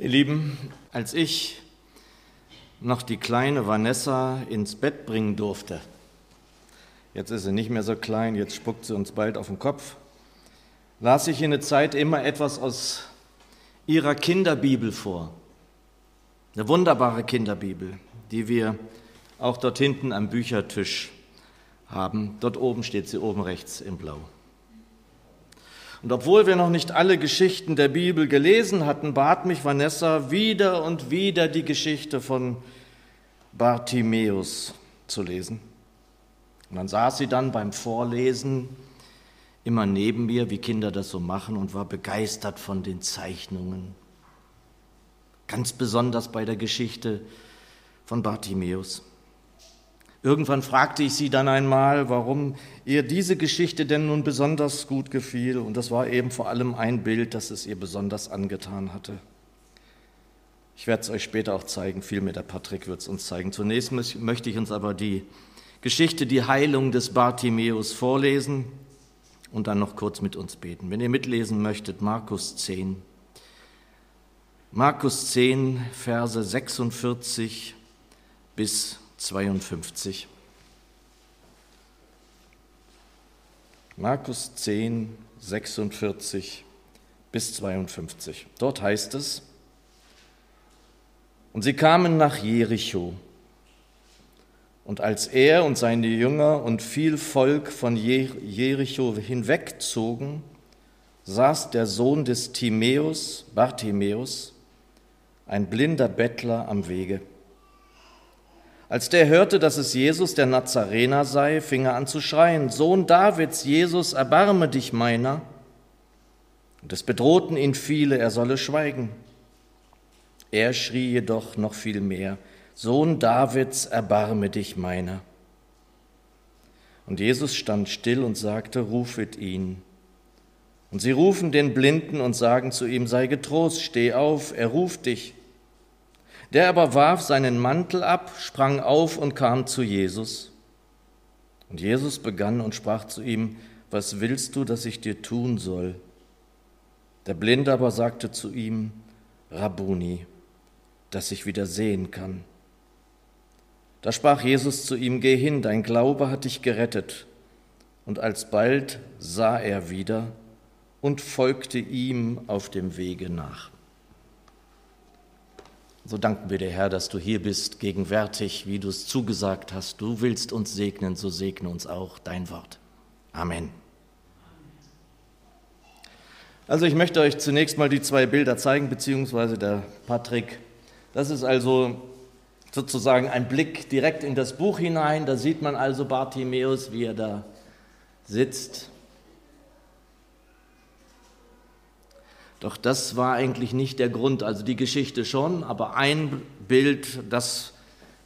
Ihr Lieben, als ich noch die kleine Vanessa ins Bett bringen durfte, jetzt ist sie nicht mehr so klein, jetzt spuckt sie uns bald auf den Kopf, las ich in der Zeit immer etwas aus ihrer Kinderbibel vor. Eine wunderbare Kinderbibel, die wir auch dort hinten am Büchertisch haben. Dort oben steht sie oben rechts im Blau. Und obwohl wir noch nicht alle Geschichten der Bibel gelesen hatten, bat mich Vanessa wieder und wieder die Geschichte von Bartimäus zu lesen. Und dann saß sie dann beim Vorlesen immer neben mir, wie Kinder das so machen, und war begeistert von den Zeichnungen. Ganz besonders bei der Geschichte von Bartimäus. Irgendwann fragte ich sie dann einmal, warum ihr diese Geschichte denn nun besonders gut gefiel. Und das war eben vor allem ein Bild, das es ihr besonders angetan hatte. Ich werde es euch später auch zeigen, vielmehr der Patrick wird es uns zeigen. Zunächst möchte ich uns aber die Geschichte, die Heilung des Bartimäus vorlesen und dann noch kurz mit uns beten. Wenn ihr mitlesen möchtet, Markus 10. Markus 10, Verse 46 bis 52. Markus 10, 46 bis 52. Dort heißt es, und sie kamen nach Jericho. Und als er und seine Jünger und viel Volk von Jericho hinwegzogen, saß der Sohn des Timäus, Bartimäus, ein blinder Bettler am Wege. Als der hörte, dass es Jesus der Nazarener sei, fing er an zu schreien, Sohn Davids, Jesus, erbarme dich meiner. Und es bedrohten ihn viele, er solle schweigen. Er schrie jedoch noch viel mehr, Sohn Davids, erbarme dich meiner. Und Jesus stand still und sagte, rufet ihn. Und sie rufen den Blinden und sagen zu ihm, sei getrost, steh auf, er ruft dich. Der aber warf seinen Mantel ab, sprang auf und kam zu Jesus. Und Jesus begann und sprach zu ihm, was willst du, dass ich dir tun soll? Der Blinde aber sagte zu ihm, Rabuni, dass ich wieder sehen kann. Da sprach Jesus zu ihm, Geh hin, dein Glaube hat dich gerettet. Und alsbald sah er wieder und folgte ihm auf dem Wege nach. So danken wir dir, Herr, dass du hier bist, gegenwärtig, wie du es zugesagt hast. Du willst uns segnen, so segne uns auch dein Wort. Amen. Also ich möchte euch zunächst mal die zwei Bilder zeigen, beziehungsweise der Patrick. Das ist also sozusagen ein Blick direkt in das Buch hinein. Da sieht man also Bartimäus, wie er da sitzt Doch das war eigentlich nicht der Grund, also die Geschichte schon, aber ein Bild, das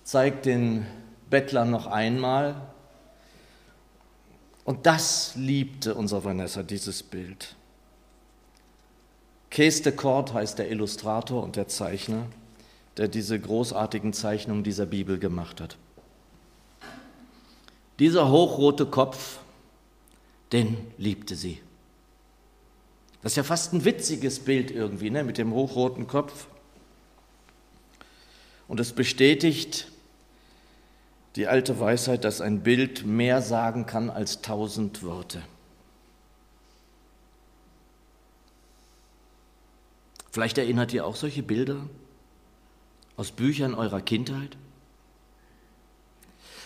zeigt den Bettler noch einmal. Und das liebte unser Vanessa, dieses Bild. Kees de Kort heißt der Illustrator und der Zeichner, der diese großartigen Zeichnungen dieser Bibel gemacht hat. Dieser hochrote Kopf, den liebte sie. Das ist ja fast ein witziges Bild irgendwie, ne, mit dem hochroten Kopf. Und es bestätigt die alte Weisheit, dass ein Bild mehr sagen kann als tausend Worte. Vielleicht erinnert ihr auch solche Bilder aus Büchern eurer Kindheit?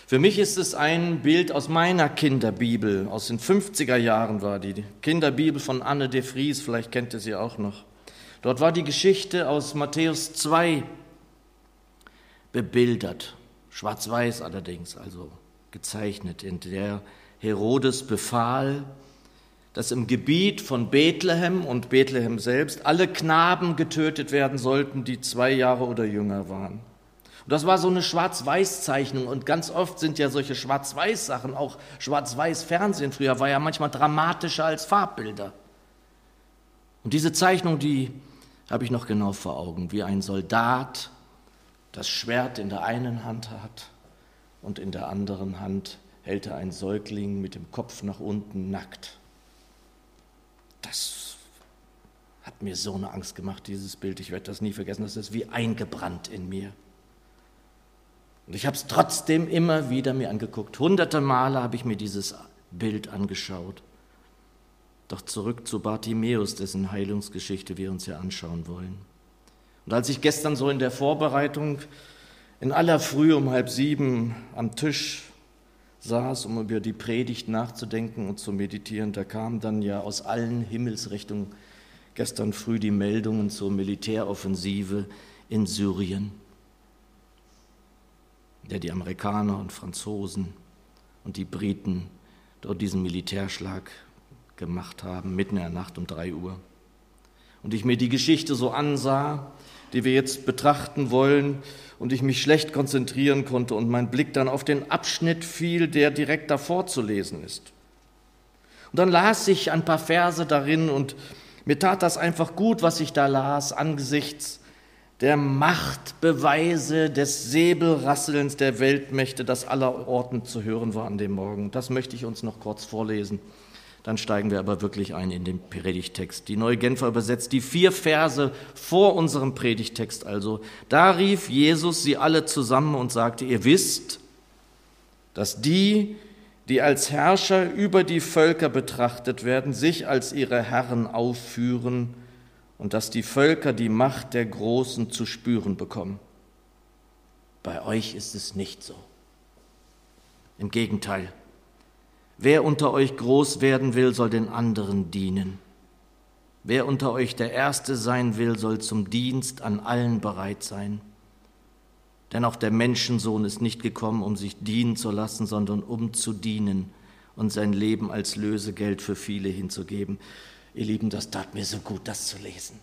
Für mich ist es ein Bild aus meiner Kinderbibel, aus den 50er Jahren war die, Kinderbibel von Anne de Vries, vielleicht kennt ihr sie auch noch. Dort war die Geschichte aus Matthäus 2 bebildert, schwarz-weiß allerdings, also gezeichnet, in der Herodes befahl, dass im Gebiet von Bethlehem und Bethlehem selbst alle Knaben getötet werden sollten, die zwei Jahre oder jünger waren. Und das war so eine Schwarz-Weiß-Zeichnung. Und ganz oft sind ja solche Schwarz-Weiß-Sachen, auch Schwarz-Weiß-Fernsehen früher, war ja manchmal dramatischer als Farbbilder. Und diese Zeichnung, die habe ich noch genau vor Augen, wie ein Soldat das Schwert in der einen Hand hat und in der anderen Hand hält er einen Säugling mit dem Kopf nach unten nackt. Das Hat mir so eine Angst gemacht, dieses Bild. Ich werde das nie vergessen. Das ist wie eingebrannt in mir. Und ich habe es trotzdem immer wieder mir angeguckt. Hunderte Male habe ich mir dieses Bild angeschaut. Doch zurück zu Bartimäus, dessen Heilungsgeschichte wir uns ja anschauen wollen. Und als ich gestern so in der Vorbereitung in aller Früh um halb sieben am Tisch saß, um über die Predigt nachzudenken und zu meditieren, da kamen dann ja aus allen Himmelsrichtungen gestern früh die Meldungen zur Militäroffensive in Syrien, der die Amerikaner und Franzosen und die Briten dort diesen Militärschlag gemacht haben, mitten in der Nacht um drei Uhr. Und ich mir die Geschichte so ansah, die wir jetzt betrachten wollen, und ich mich schlecht konzentrieren konnte und mein Blick dann auf den Abschnitt fiel, der direkt davor zu lesen ist. Und dann las ich ein paar Verse darin und mir tat das einfach gut, was ich da las, angesichts der Machtbeweise des Säbelrasselns der Weltmächte, das aller Orten zu hören war an dem Morgen. Das möchte ich uns noch kurz vorlesen. Dann steigen wir aber wirklich ein in den Predigtext. Die Neue Genfer übersetzt die vier Verse vor unserem Predigtext also. Da rief Jesus sie alle zusammen und sagte, ihr wisst, dass die, die als Herrscher über die Völker betrachtet werden, sich als ihre Herren aufführen und dass die Völker die Macht der Großen zu spüren bekommen. Bei euch ist es nicht so. Im Gegenteil, Wer unter euch groß werden will, soll den anderen dienen. Wer unter euch der Erste sein will, soll zum Dienst an allen bereit sein. Denn auch der Menschensohn ist nicht gekommen, um sich dienen zu lassen, sondern um zu dienen und sein Leben als Lösegeld für viele hinzugeben. Ihr Lieben, das tat mir so gut, das zu lesen.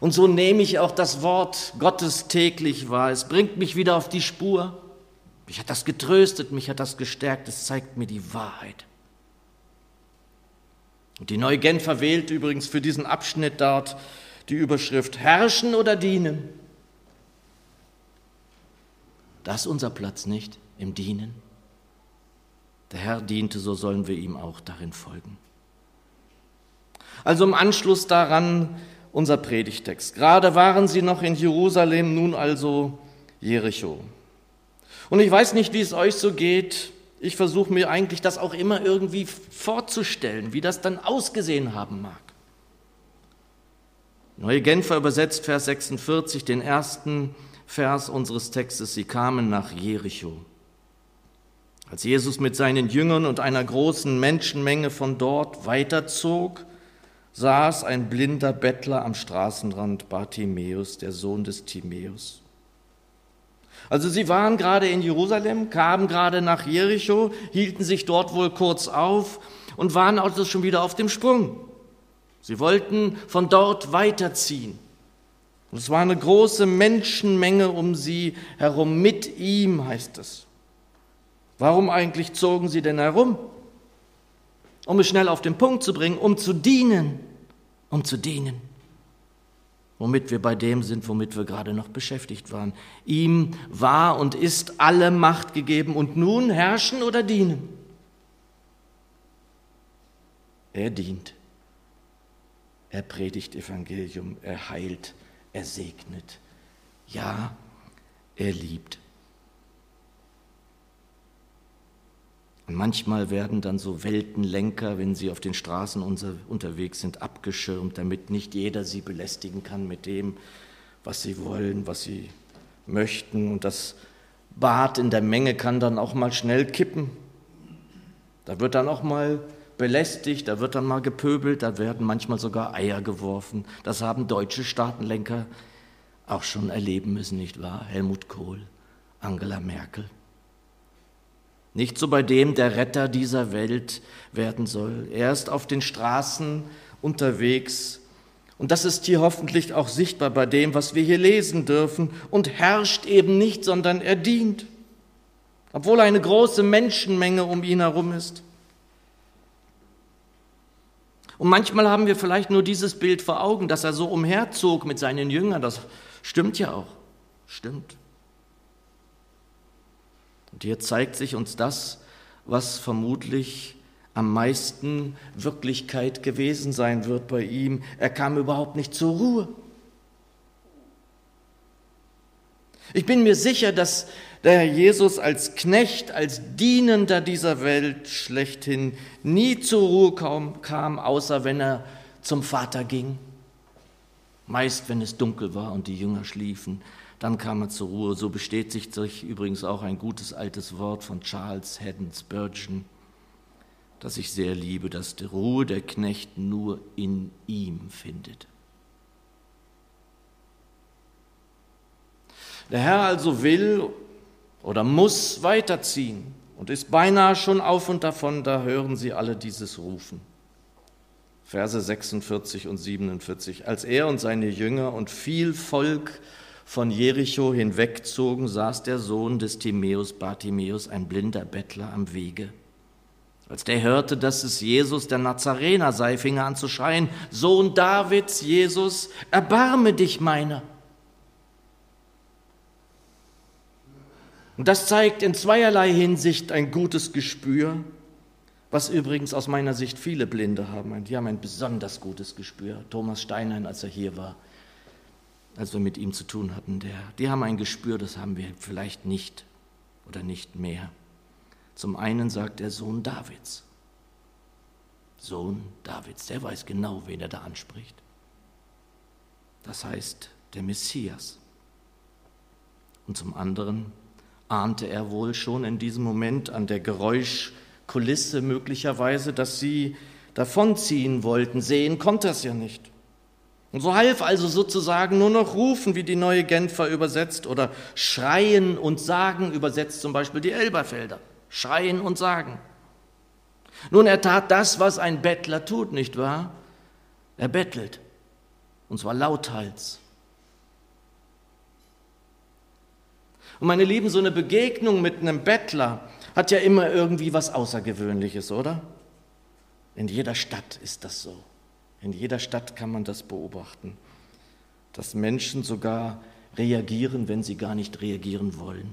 Und so nehme ich auch das Wort Gottes täglich wahr. Es bringt mich wieder auf die Spur. Mich hat das getröstet, mich hat das gestärkt, es zeigt mir die Wahrheit. Und die Neue Genfer wählt übrigens für diesen Abschnitt dort die Überschrift Herrschen oder dienen. Das ist unser Platz nicht im Dienen. Der Herr diente, so sollen wir ihm auch darin folgen. Also im Anschluss daran unser Predigtext. Gerade waren sie noch in Jerusalem, nun also Jericho. Und ich weiß nicht, wie es euch so geht. Ich versuche mir eigentlich das auch immer irgendwie vorzustellen, wie das dann ausgesehen haben mag. Neue Genfer übersetzt Vers 46, den ersten Vers unseres Textes. Sie kamen nach Jericho. Als Jesus mit seinen Jüngern und einer großen Menschenmenge von dort weiterzog, saß ein blinder Bettler am Straßenrand, Bartimäus, der Sohn des Timäus. Also sie waren gerade in Jerusalem, kamen gerade nach Jericho, hielten sich dort wohl kurz auf und waren also schon wieder auf dem Sprung. Sie wollten von dort weiterziehen. Und es war eine große Menschenmenge um sie herum, mit ihm heißt es. Warum eigentlich zogen sie denn herum? Um es schnell auf den Punkt zu bringen, um zu dienen, um zu dienen womit wir bei dem sind, womit wir gerade noch beschäftigt waren. Ihm war und ist alle Macht gegeben und nun herrschen oder dienen. Er dient. Er predigt Evangelium, er heilt, er segnet. Ja, er liebt. Manchmal werden dann so Weltenlenker, wenn sie auf den Straßen unser, unterwegs sind, abgeschirmt, damit nicht jeder sie belästigen kann mit dem, was sie wollen, was sie möchten. Und das Bad in der Menge kann dann auch mal schnell kippen. Da wird dann auch mal belästigt, da wird dann mal gepöbelt, da werden manchmal sogar Eier geworfen. Das haben deutsche Staatenlenker auch schon erleben müssen, nicht wahr? Helmut Kohl, Angela Merkel. Nicht so bei dem, der Retter dieser Welt werden soll. Er ist auf den Straßen unterwegs. Und das ist hier hoffentlich auch sichtbar bei dem, was wir hier lesen dürfen. Und herrscht eben nicht, sondern er dient. Obwohl eine große Menschenmenge um ihn herum ist. Und manchmal haben wir vielleicht nur dieses Bild vor Augen, dass er so umherzog mit seinen Jüngern. Das stimmt ja auch. Stimmt. Und hier zeigt sich uns das, was vermutlich am meisten Wirklichkeit gewesen sein wird bei ihm. Er kam überhaupt nicht zur Ruhe. Ich bin mir sicher, dass der Herr Jesus als Knecht, als Dienender dieser Welt schlechthin nie zur Ruhe kam, außer wenn er zum Vater ging. Meist, wenn es dunkel war und die Jünger schliefen, dann kam er zur Ruhe. So bestätigt sich übrigens auch ein gutes altes Wort von Charles Haddon Spurgeon, das ich sehr liebe, dass die Ruhe der Knecht nur in ihm findet. Der Herr also will oder muss weiterziehen und ist beinahe schon auf und davon, da hören Sie alle dieses Rufen. Verse 46 und 47. Als er und seine Jünger und viel Volk von Jericho hinwegzogen, saß der Sohn des Timäus Bartimäus, ein blinder Bettler, am Wege. Als der hörte, dass es Jesus der Nazarener sei, fing er an zu schreien, Sohn Davids, Jesus, erbarme dich meiner. Und das zeigt in zweierlei Hinsicht ein gutes Gespür, was übrigens aus meiner Sicht viele Blinde haben. Die haben ein besonders gutes Gespür. Thomas Steinlein, als er hier war, als wir mit ihm zu tun hatten, der, die haben ein Gespür, das haben wir vielleicht nicht oder nicht mehr. Zum einen sagt der Sohn Davids. Sohn Davids, der weiß genau, wen er da anspricht. Das heißt, der Messias. Und zum anderen ahnte er wohl schon in diesem Moment an der Geräuschkulisse möglicherweise, dass sie davonziehen wollten. Sehen konnte er es ja nicht. Und so half also sozusagen nur noch rufen, wie die neue Genfer übersetzt, oder schreien und sagen übersetzt zum Beispiel die Elberfelder. Schreien und sagen. Nun, er tat das, was ein Bettler tut, nicht wahr? Er bettelt, und zwar lauthals. Und meine Lieben, so eine Begegnung mit einem Bettler hat ja immer irgendwie was Außergewöhnliches, oder? In jeder Stadt ist das so. In jeder Stadt kann man das beobachten, dass Menschen sogar reagieren, wenn sie gar nicht reagieren wollen.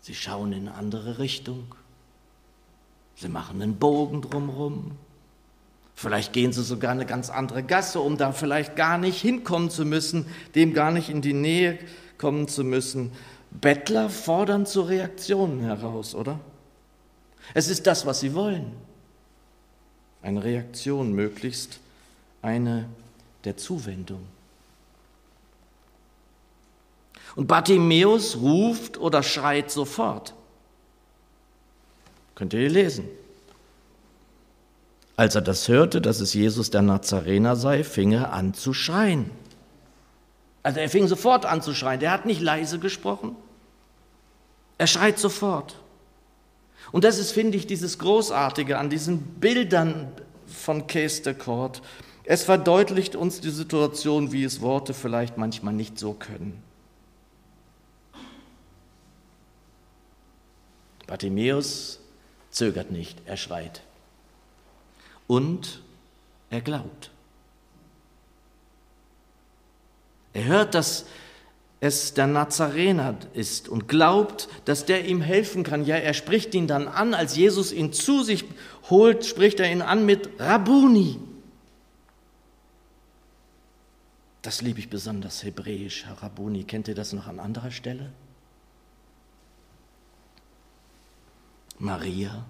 Sie schauen in eine andere Richtung. Sie machen einen Bogen drumherum. Vielleicht gehen sie sogar eine ganz andere Gasse, um da vielleicht gar nicht hinkommen zu müssen, dem gar nicht in die Nähe kommen zu müssen. Bettler fordern zu Reaktionen heraus, oder? Es ist das, was sie wollen. Eine Reaktion, möglichst eine der Zuwendung. Und Bartimäus ruft oder schreit sofort. Könnt ihr hier lesen. Als er das hörte, dass es Jesus der Nazarener sei, fing er an zu schreien. Also er fing sofort an zu schreien. Der hat nicht leise gesprochen. Er schreit sofort. Und das ist, finde ich, dieses Großartige an diesen Bildern von Case de Court. Es verdeutlicht uns die Situation, wie es Worte vielleicht manchmal nicht so können. Bartimäus zögert nicht, er schreit. Und er glaubt. Er hört, dass es der Nazarener ist und glaubt, dass der ihm helfen kann. Ja, er spricht ihn dann an, als Jesus ihn zu sich holt, spricht er ihn an mit Rabuni. Das liebe ich besonders hebräisch, Rabuni. Kennt ihr das noch an anderer Stelle? Maria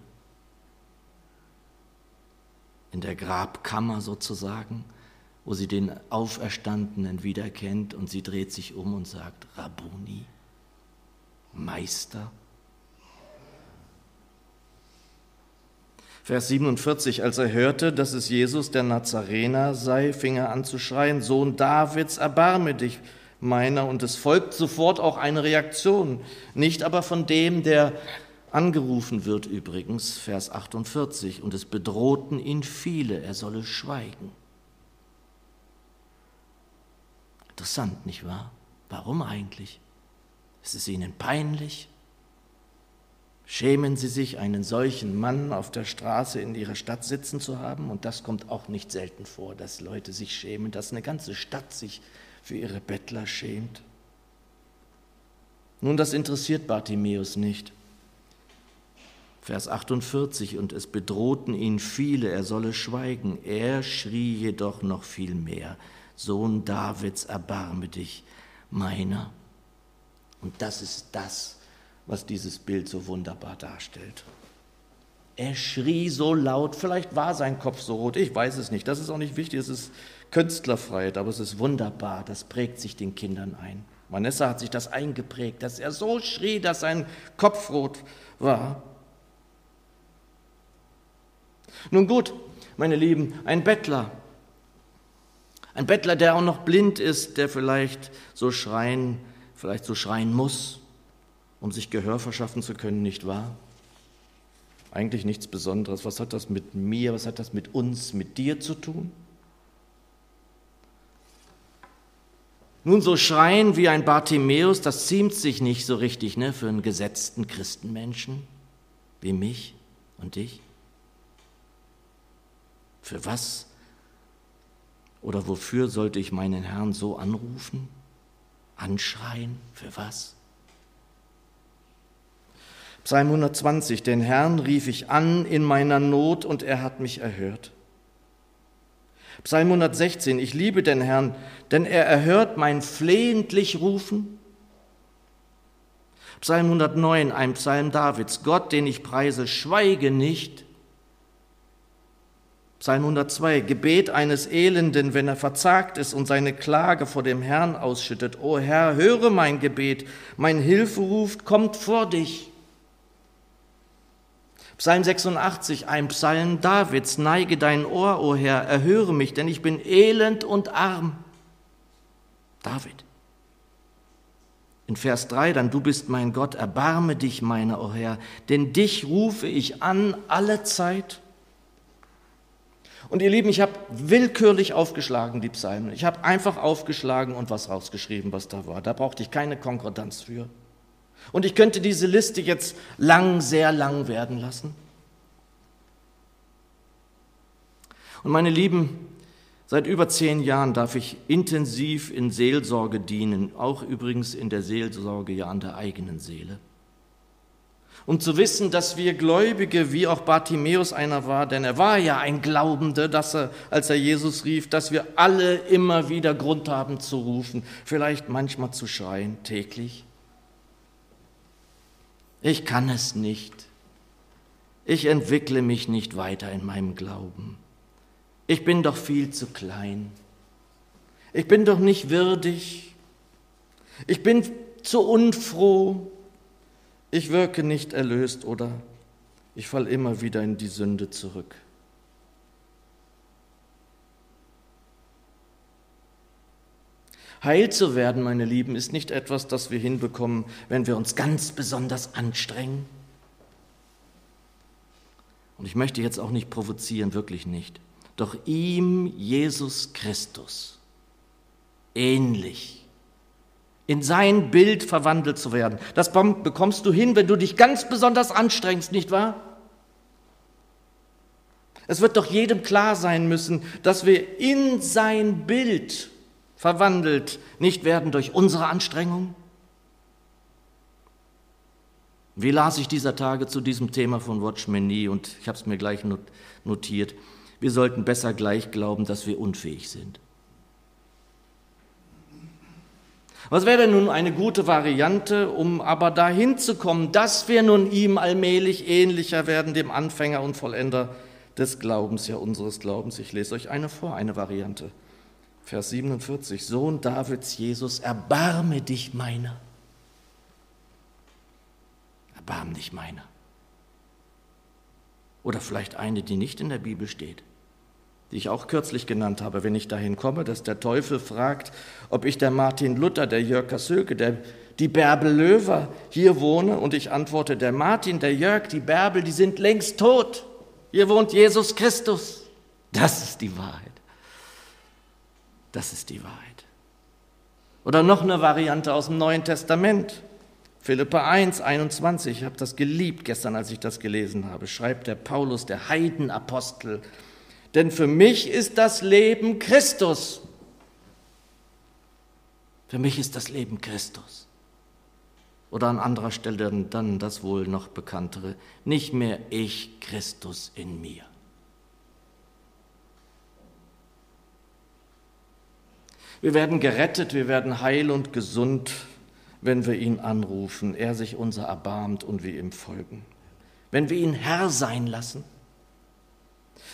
in der Grabkammer sozusagen wo sie den Auferstandenen wiedererkennt und sie dreht sich um und sagt, Rabuni, Meister. Vers 47, als er hörte, dass es Jesus der Nazarener sei, fing er an zu schreien, Sohn Davids, erbarme dich meiner. Und es folgt sofort auch eine Reaktion, nicht aber von dem, der angerufen wird übrigens, Vers 48, und es bedrohten ihn viele, er solle schweigen. Interessant, nicht wahr? Warum eigentlich? Ist es ihnen peinlich? Schämen sie sich, einen solchen Mann auf der Straße in ihrer Stadt sitzen zu haben? Und das kommt auch nicht selten vor, dass Leute sich schämen, dass eine ganze Stadt sich für ihre Bettler schämt. Nun, das interessiert Bartimäus nicht. Vers 48, und es bedrohten ihn viele, er solle schweigen. Er schrie jedoch noch viel mehr, Sohn Davids, erbarme dich meiner. Und das ist das, was dieses Bild so wunderbar darstellt. Er schrie so laut, vielleicht war sein Kopf so rot, ich weiß es nicht, das ist auch nicht wichtig, es ist Künstlerfreiheit, aber es ist wunderbar, das prägt sich den Kindern ein. Vanessa hat sich das eingeprägt, dass er so schrie, dass sein Kopf rot war. Nun gut, meine Lieben, ein Bettler, ein Bettler, der auch noch blind ist, der vielleicht so schreien, vielleicht so schreien muss, um sich Gehör verschaffen zu können, nicht wahr? Eigentlich nichts Besonderes. Was hat das mit mir, was hat das mit uns, mit dir zu tun? Nun, so schreien wie ein Bartimäus, das ziemt sich nicht so richtig ne, für einen gesetzten Christenmenschen wie mich und dich. Für was oder wofür sollte ich meinen Herrn so anrufen, anschreien? Für was? Psalm 120, den Herrn rief ich an in meiner Not und er hat mich erhört. Psalm 116, ich liebe den Herrn, denn er erhört mein flehentlich Rufen. Psalm 109, ein Psalm Davids, Gott, den ich preise, schweige nicht. Psalm 102, Gebet eines Elenden, wenn er verzagt ist und seine Klage vor dem Herrn ausschüttet. O Herr, höre mein Gebet, mein Hilferuf kommt vor dich. Psalm 86, ein Psalm Davids, neige dein Ohr, o Herr, erhöre mich, denn ich bin elend und arm. David. In Vers 3 dann, du bist mein Gott, erbarme dich meiner, o Herr, denn dich rufe ich an alle Zeit. Und ihr Lieben, ich habe willkürlich aufgeschlagen, die Psalmen. Ich habe einfach aufgeschlagen und was rausgeschrieben, was da war. Da brauchte ich keine Konkordanz für. Und ich könnte diese Liste jetzt lang, sehr lang werden lassen. Und meine Lieben, seit über zehn Jahren darf ich intensiv in Seelsorge dienen, auch übrigens in der Seelsorge ja an der eigenen Seele um zu wissen, dass wir Gläubige, wie auch Bartimäus einer war, denn er war ja ein Glaubender, dass er, als er Jesus rief, dass wir alle immer wieder Grund haben zu rufen, vielleicht manchmal zu schreien, täglich. Ich kann es nicht. Ich entwickle mich nicht weiter in meinem Glauben. Ich bin doch viel zu klein. Ich bin doch nicht würdig. Ich bin zu unfroh ich wirke nicht erlöst oder ich falle immer wieder in die Sünde zurück. Heil zu werden, meine Lieben, ist nicht etwas, das wir hinbekommen, wenn wir uns ganz besonders anstrengen. Und ich möchte jetzt auch nicht provozieren, wirklich nicht. Doch ihm, Jesus Christus, ähnlich in sein Bild verwandelt zu werden. Das bekommst du hin, wenn du dich ganz besonders anstrengst, nicht wahr? Es wird doch jedem klar sein müssen, dass wir in sein Bild verwandelt nicht werden durch unsere Anstrengung. Wie las ich dieser Tage zu diesem Thema von Watchman Nee und ich habe es mir gleich notiert. Wir sollten besser gleich glauben, dass wir unfähig sind. Was wäre denn nun eine gute Variante, um aber dahin zu kommen, dass wir nun ihm allmählich ähnlicher werden, dem Anfänger und Vollender des Glaubens, ja unseres Glaubens. Ich lese euch eine vor, eine Variante. Vers 47, Sohn Davids Jesus, erbarme dich meiner. Erbarme dich meiner. Oder vielleicht eine, die nicht in der Bibel steht die ich auch kürzlich genannt habe, wenn ich dahin komme, dass der Teufel fragt, ob ich der Martin Luther, der Jörg Kassöke, der, die Bärbel Löwer hier wohne. Und ich antworte, der Martin, der Jörg, die Bärbel, die sind längst tot. Hier wohnt Jesus Christus. Das ist die Wahrheit. Das ist die Wahrheit. Oder noch eine Variante aus dem Neuen Testament. Philippa 1, 21, ich habe das geliebt gestern, als ich das gelesen habe, schreibt der Paulus, der Heidenapostel, denn für mich ist das Leben Christus. Für mich ist das Leben Christus. Oder an anderer Stelle dann das wohl noch bekanntere, nicht mehr ich, Christus in mir. Wir werden gerettet, wir werden heil und gesund, wenn wir ihn anrufen, er sich unser erbarmt und wir ihm folgen. Wenn wir ihn Herr sein lassen,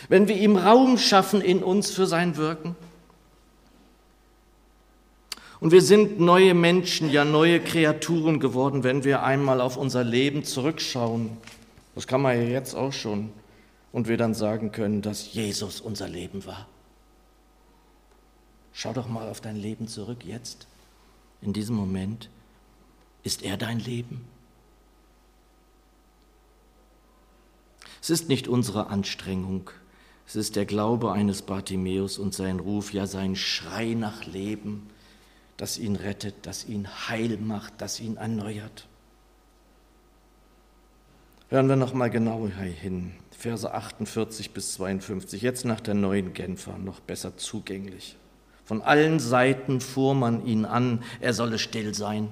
wenn wir ihm Raum schaffen in uns für sein Wirken. Und wir sind neue Menschen, ja neue Kreaturen geworden, wenn wir einmal auf unser Leben zurückschauen. Das kann man ja jetzt auch schon. Und wir dann sagen können, dass Jesus unser Leben war. Schau doch mal auf dein Leben zurück jetzt, in diesem Moment. Ist er dein Leben? Es ist nicht unsere Anstrengung, es ist der Glaube eines Bartimäus und sein Ruf, ja sein Schrei nach Leben, das ihn rettet, das ihn heil macht, das ihn erneuert. Hören wir noch mal genauer hin. Verse 48 bis 52, jetzt nach der neuen Genfer, noch besser zugänglich. Von allen Seiten fuhr man ihn an, er solle still sein.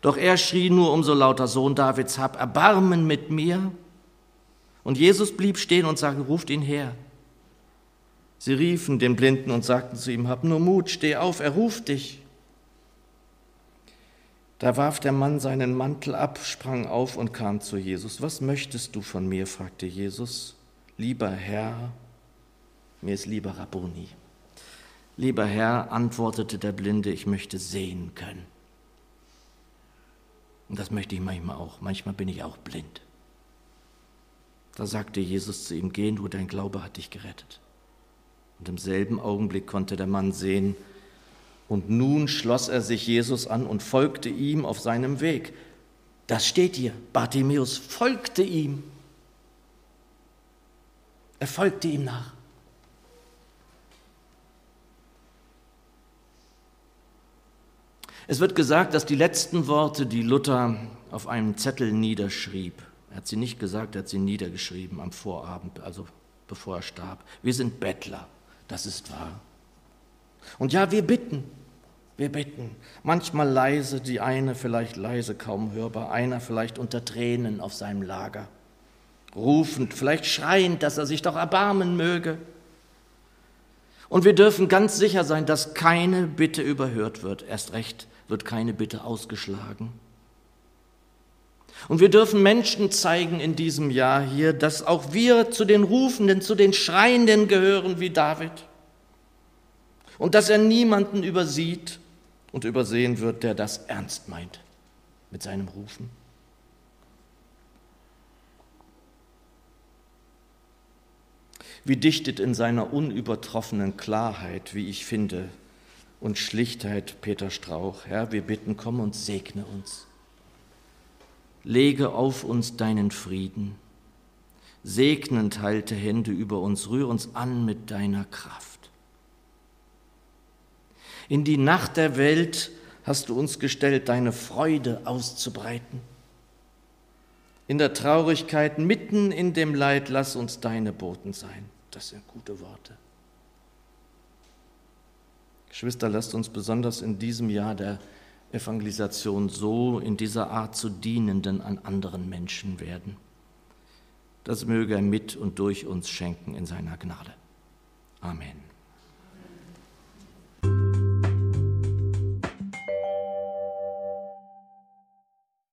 Doch er schrie nur umso lauter, Sohn Davids, hab Erbarmen mit mir. Und Jesus blieb stehen und sagte, ruft ihn her. Sie riefen den Blinden und sagten zu ihm, hab nur Mut, steh auf, er ruft dich. Da warf der Mann seinen Mantel ab, sprang auf und kam zu Jesus. Was möchtest du von mir? fragte Jesus. Lieber Herr, mir ist lieber Rabboni. Lieber Herr, antwortete der Blinde, ich möchte sehen können. Und das möchte ich manchmal auch. Manchmal bin ich auch blind. Da sagte Jesus zu ihm, geh nur, dein Glaube hat dich gerettet. Und im selben Augenblick konnte der Mann sehen, und nun schloss er sich Jesus an und folgte ihm auf seinem Weg. Das steht hier. Bartimäus folgte ihm. Er folgte ihm nach. Es wird gesagt, dass die letzten Worte, die Luther auf einem Zettel niederschrieb, er hat sie nicht gesagt, er hat sie niedergeschrieben am Vorabend, also bevor er starb. Wir sind Bettler, das ist wahr. Und ja, wir bitten, wir bitten. Manchmal leise, die eine vielleicht leise, kaum hörbar, einer vielleicht unter Tränen auf seinem Lager. Rufend, vielleicht schreiend, dass er sich doch erbarmen möge. Und wir dürfen ganz sicher sein, dass keine Bitte überhört wird, erst recht wird keine Bitte ausgeschlagen. Und wir dürfen Menschen zeigen in diesem Jahr hier, dass auch wir zu den Rufenden, zu den Schreienden gehören wie David. Und dass er niemanden übersieht und übersehen wird, der das ernst meint mit seinem Rufen. Wie dichtet in seiner unübertroffenen Klarheit, wie ich finde, und Schlichtheit, Peter Strauch. Herr, wir bitten, komm und segne uns. Lege auf uns deinen Frieden. Segnend halte Hände über uns, rühr uns an mit deiner Kraft. In die Nacht der Welt hast du uns gestellt, deine Freude auszubreiten. In der Traurigkeit, mitten in dem Leid, lass uns deine Boten sein. Das sind gute Worte. Geschwister, lasst uns besonders in diesem Jahr der Evangelisation so in dieser Art zu Dienenden an anderen Menschen werden. Das möge er mit und durch uns schenken in seiner Gnade. Amen.